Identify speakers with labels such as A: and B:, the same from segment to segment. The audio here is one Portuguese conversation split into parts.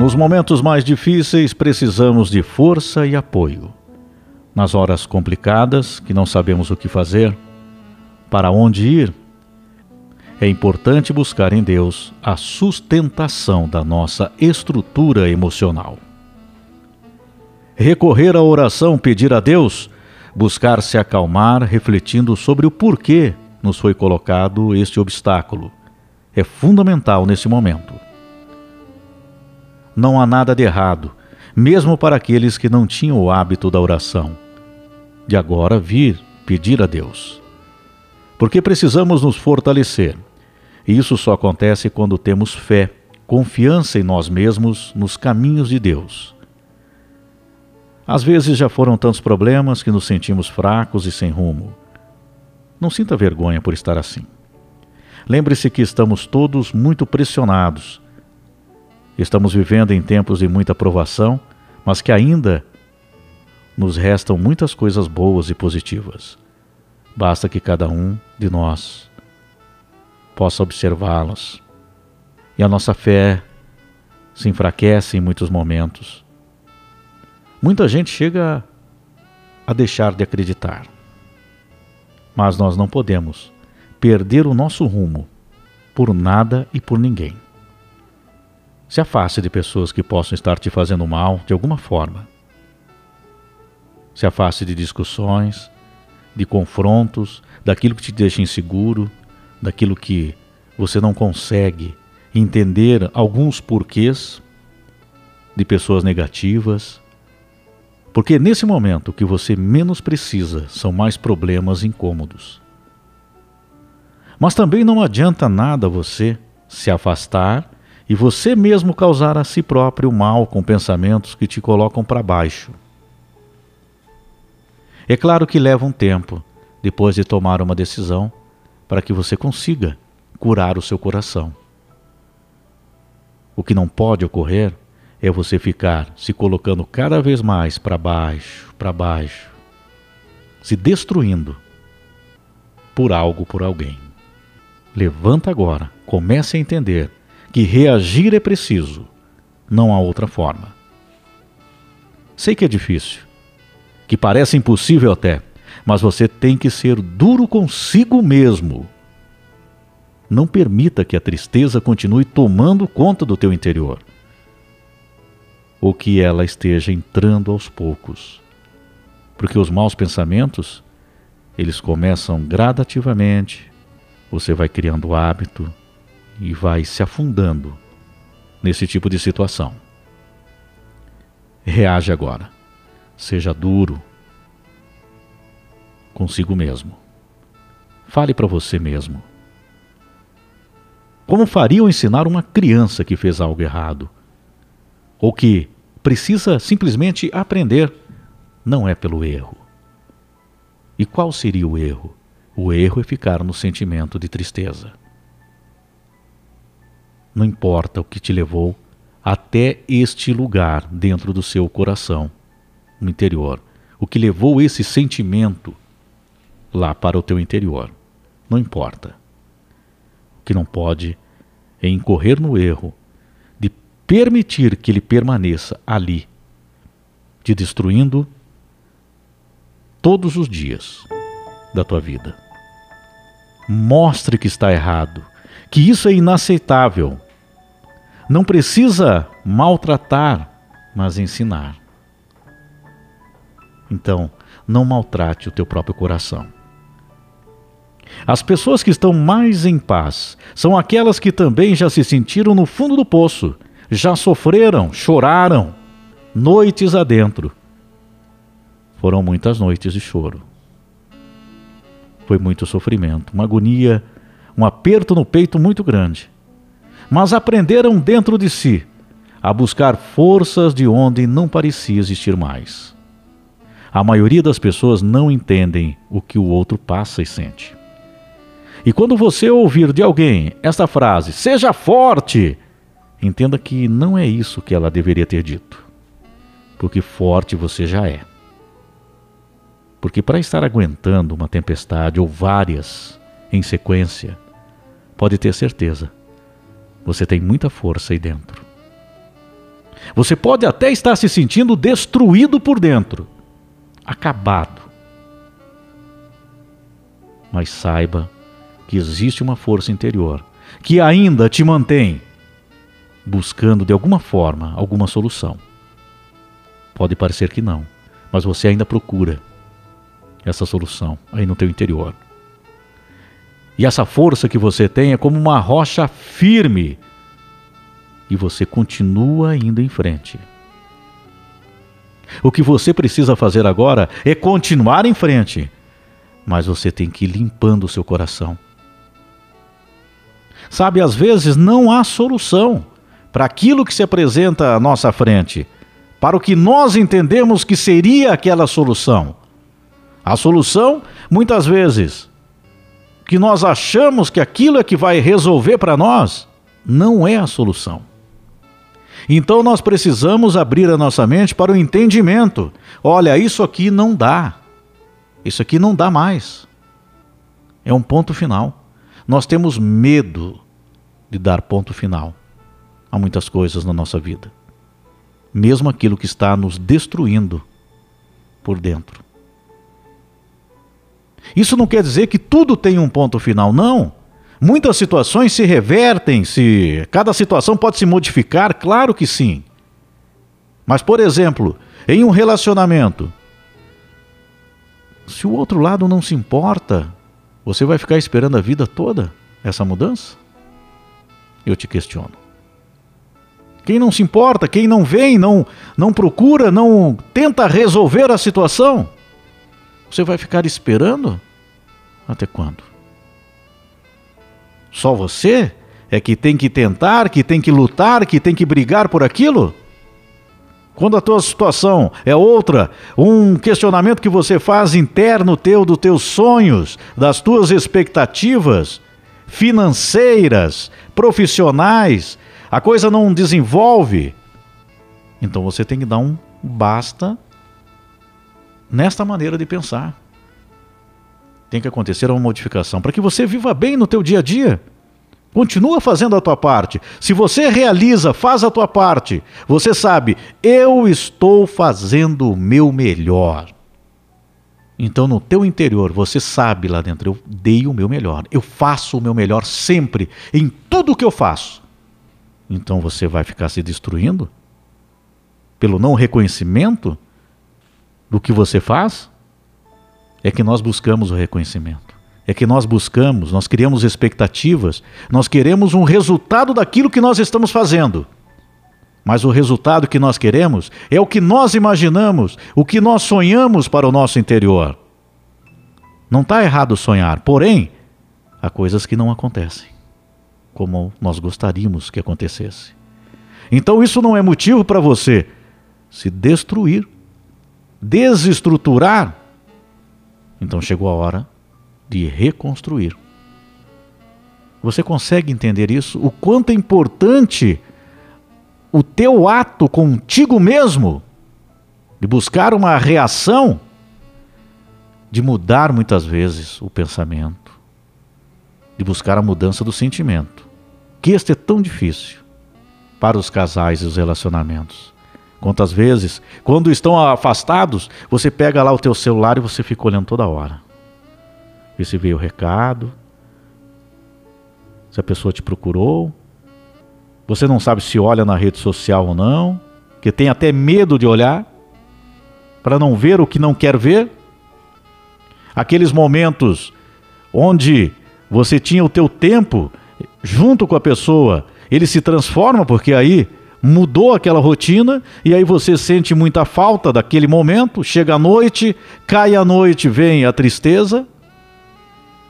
A: Nos momentos mais difíceis, precisamos de força e apoio. Nas horas complicadas, que não sabemos o que fazer, para onde ir, é importante buscar em Deus a sustentação da nossa estrutura emocional. Recorrer à oração, pedir a Deus, buscar se acalmar, refletindo sobre o porquê nos foi colocado este obstáculo, é fundamental nesse momento. Não há nada de errado, mesmo para aqueles que não tinham o hábito da oração, de agora vir pedir a Deus. Porque precisamos nos fortalecer e isso só acontece quando temos fé, confiança em nós mesmos, nos caminhos de Deus. Às vezes já foram tantos problemas que nos sentimos fracos e sem rumo. Não sinta vergonha por estar assim. Lembre-se que estamos todos muito pressionados. Estamos vivendo em tempos de muita provação, mas que ainda nos restam muitas coisas boas e positivas. Basta que cada um de nós possa observá-los. E a nossa fé se enfraquece em muitos momentos. Muita gente chega a deixar de acreditar. Mas nós não podemos perder o nosso rumo por nada e por ninguém. Se afaste de pessoas que possam estar te fazendo mal de alguma forma. Se afaste de discussões, de confrontos, daquilo que te deixa inseguro, daquilo que você não consegue entender alguns porquês de pessoas negativas. Porque nesse momento o que você menos precisa são mais problemas incômodos. Mas também não adianta nada você se afastar e você mesmo causar a si próprio mal com pensamentos que te colocam para baixo. É claro que leva um tempo, depois de tomar uma decisão, para que você consiga curar o seu coração. O que não pode ocorrer é você ficar se colocando cada vez mais para baixo, para baixo, se destruindo por algo, por alguém. Levanta agora, comece a entender que reagir é preciso, não há outra forma. Sei que é difícil, que parece impossível até, mas você tem que ser duro consigo mesmo. Não permita que a tristeza continue tomando conta do teu interior. Ou que ela esteja entrando aos poucos. Porque os maus pensamentos, eles começam gradativamente, você vai criando hábito e vai se afundando nesse tipo de situação. Reage agora. Seja duro, consigo mesmo. Fale para você mesmo. Como fariam ensinar uma criança que fez algo errado? Ou que precisa simplesmente aprender? Não é pelo erro. E qual seria o erro? O erro é ficar no sentimento de tristeza. Não importa o que te levou até este lugar dentro do seu coração, no interior, o que levou esse sentimento lá para o teu interior. Não importa. O que não pode é incorrer no erro de permitir que ele permaneça ali, te destruindo todos os dias da tua vida. Mostre que está errado, que isso é inaceitável. Não precisa maltratar, mas ensinar. Então, não maltrate o teu próprio coração. As pessoas que estão mais em paz são aquelas que também já se sentiram no fundo do poço, já sofreram, choraram, noites adentro. Foram muitas noites de choro. Foi muito sofrimento, uma agonia, um aperto no peito muito grande. Mas aprenderam dentro de si a buscar forças de onde não parecia existir mais. A maioria das pessoas não entendem o que o outro passa e sente. E quando você ouvir de alguém esta frase, seja forte, entenda que não é isso que ela deveria ter dito. Porque forte você já é. Porque para estar aguentando uma tempestade ou várias em sequência, pode ter certeza, você tem muita força aí dentro. Você pode até estar se sentindo destruído por dentro, acabado. Mas saiba que existe uma força interior que ainda te mantém buscando de alguma forma alguma solução. Pode parecer que não, mas você ainda procura essa solução aí no teu interior. E essa força que você tem é como uma rocha firme e você continua indo em frente. O que você precisa fazer agora é continuar em frente, mas você tem que ir limpando o seu coração. Sabe, às vezes não há solução para aquilo que se apresenta à nossa frente, para o que nós entendemos que seria aquela solução. A solução, muitas vezes, que nós achamos que aquilo é que vai resolver para nós, não é a solução. Então nós precisamos abrir a nossa mente para o entendimento. Olha, isso aqui não dá. Isso aqui não dá mais. É um ponto final. Nós temos medo de dar ponto final a muitas coisas na nossa vida. Mesmo aquilo que está nos destruindo por dentro. Isso não quer dizer que tudo tem um ponto final, não. Muitas situações se revertem, se cada situação pode se modificar, claro que sim. Mas, por exemplo, em um relacionamento, se o outro lado não se importa, você vai ficar esperando a vida toda essa mudança? Eu te questiono. Quem não se importa, quem não vem, não, não procura, não tenta resolver a situação, você vai ficar esperando? Até quando? Só você é que tem que tentar, que tem que lutar, que tem que brigar por aquilo? Quando a tua situação é outra, um questionamento que você faz interno teu, dos teus sonhos, das tuas expectativas financeiras, profissionais, a coisa não desenvolve, então você tem que dar um basta nesta maneira de pensar tem que acontecer uma modificação para que você viva bem no teu dia a dia. Continua fazendo a tua parte. Se você realiza, faz a tua parte, você sabe, eu estou fazendo o meu melhor. Então, no teu interior, você sabe lá dentro, eu dei o meu melhor. Eu faço o meu melhor sempre, em tudo que eu faço. Então, você vai ficar se destruindo? Pelo não reconhecimento do que você faz? é que nós buscamos o reconhecimento. É que nós buscamos, nós criamos expectativas, nós queremos um resultado daquilo que nós estamos fazendo. Mas o resultado que nós queremos é o que nós imaginamos, o que nós sonhamos para o nosso interior. Não está errado sonhar, porém, há coisas que não acontecem, como nós gostaríamos que acontecesse. Então isso não é motivo para você se destruir, desestruturar então chegou a hora de reconstruir. Você consegue entender isso? O quanto é importante o teu ato contigo mesmo de buscar uma reação, de mudar muitas vezes o pensamento, de buscar a mudança do sentimento. Que este é tão difícil para os casais e os relacionamentos. Quantas vezes, quando estão afastados, você pega lá o teu celular e você fica olhando toda hora. Vê se veio o recado, se a pessoa te procurou. Você não sabe se olha na rede social ou não, que tem até medo de olhar para não ver o que não quer ver. Aqueles momentos onde você tinha o teu tempo junto com a pessoa, ele se transforma porque aí mudou aquela rotina e aí você sente muita falta daquele momento. Chega a noite, cai a noite, vem a tristeza,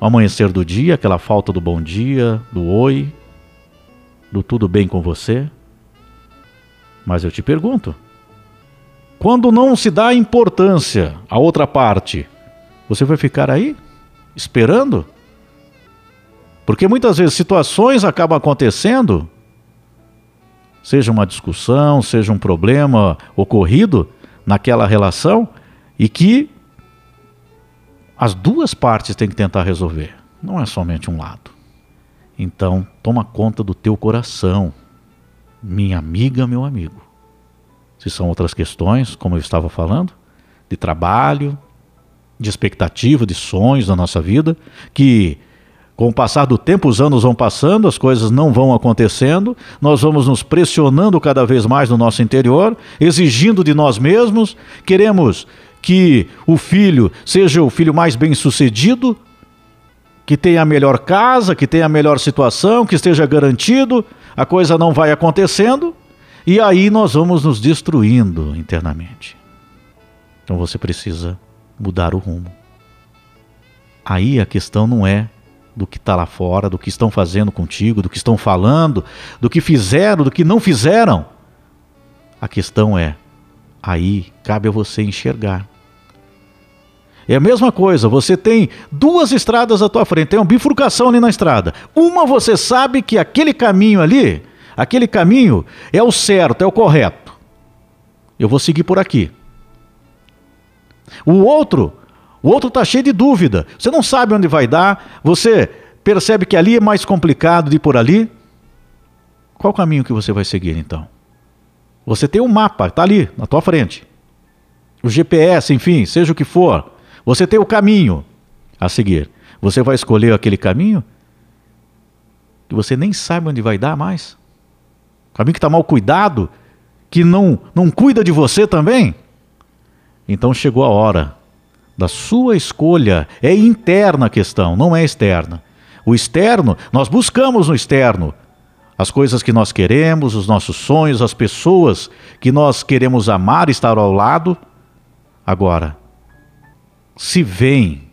A: amanhecer do dia, aquela falta do bom dia, do oi, do tudo bem com você. Mas eu te pergunto, quando não se dá importância à outra parte, você vai ficar aí esperando? Porque muitas vezes situações acabam acontecendo seja uma discussão, seja um problema ocorrido naquela relação e que as duas partes têm que tentar resolver, não é somente um lado. Então, toma conta do teu coração, minha amiga, meu amigo. se são outras questões, como eu estava falando, de trabalho, de expectativa, de sonhos na nossa vida, que com o passar do tempo, os anos vão passando, as coisas não vão acontecendo, nós vamos nos pressionando cada vez mais no nosso interior, exigindo de nós mesmos, queremos que o filho seja o filho mais bem-sucedido, que tenha a melhor casa, que tenha a melhor situação, que esteja garantido, a coisa não vai acontecendo, e aí nós vamos nos destruindo internamente. Então você precisa mudar o rumo. Aí a questão não é do que está lá fora, do que estão fazendo contigo, do que estão falando, do que fizeram, do que não fizeram. A questão é, aí cabe a você enxergar. É a mesma coisa, você tem duas estradas à tua frente, tem uma bifurcação ali na estrada. Uma você sabe que aquele caminho ali, aquele caminho é o certo, é o correto. Eu vou seguir por aqui. O outro, o outro está cheio de dúvida. Você não sabe onde vai dar, você percebe que ali é mais complicado de ir por ali. Qual caminho que você vai seguir então? Você tem um mapa, está ali, na tua frente. O GPS, enfim, seja o que for. Você tem o caminho a seguir. Você vai escolher aquele caminho que você nem sabe onde vai dar mais. Caminho que está mal cuidado, que não, não cuida de você também. Então chegou a hora da sua escolha. É interna a questão, não é externa. O externo, nós buscamos no externo as coisas que nós queremos, os nossos sonhos, as pessoas que nós queremos amar, estar ao lado. Agora, se vem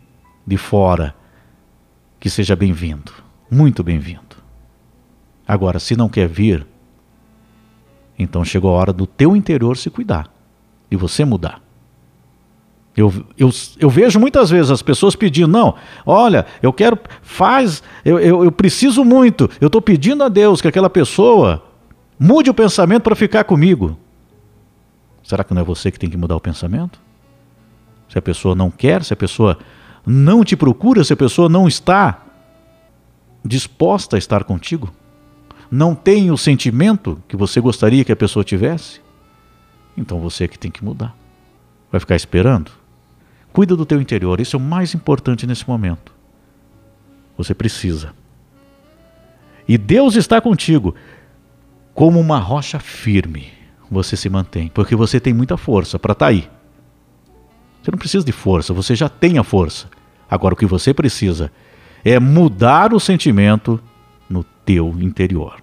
A: de fora, que seja bem-vindo, muito bem-vindo. Agora, se não quer vir, então chegou a hora do teu interior se cuidar, de você mudar. Eu, eu, eu vejo muitas vezes as pessoas pedindo, não, olha, eu quero, faz, eu, eu, eu preciso muito, eu estou pedindo a Deus que aquela pessoa mude o pensamento para ficar comigo. Será que não é você que tem que mudar o pensamento? Se a pessoa não quer, se a pessoa não te procura, se a pessoa não está disposta a estar contigo, não tem o sentimento que você gostaria que a pessoa tivesse, então você é que tem que mudar. Vai ficar esperando? Cuida do teu interior, isso é o mais importante nesse momento. Você precisa. E Deus está contigo como uma rocha firme. Você se mantém, porque você tem muita força para estar tá aí. Você não precisa de força, você já tem a força. Agora o que você precisa é mudar o sentimento no teu interior.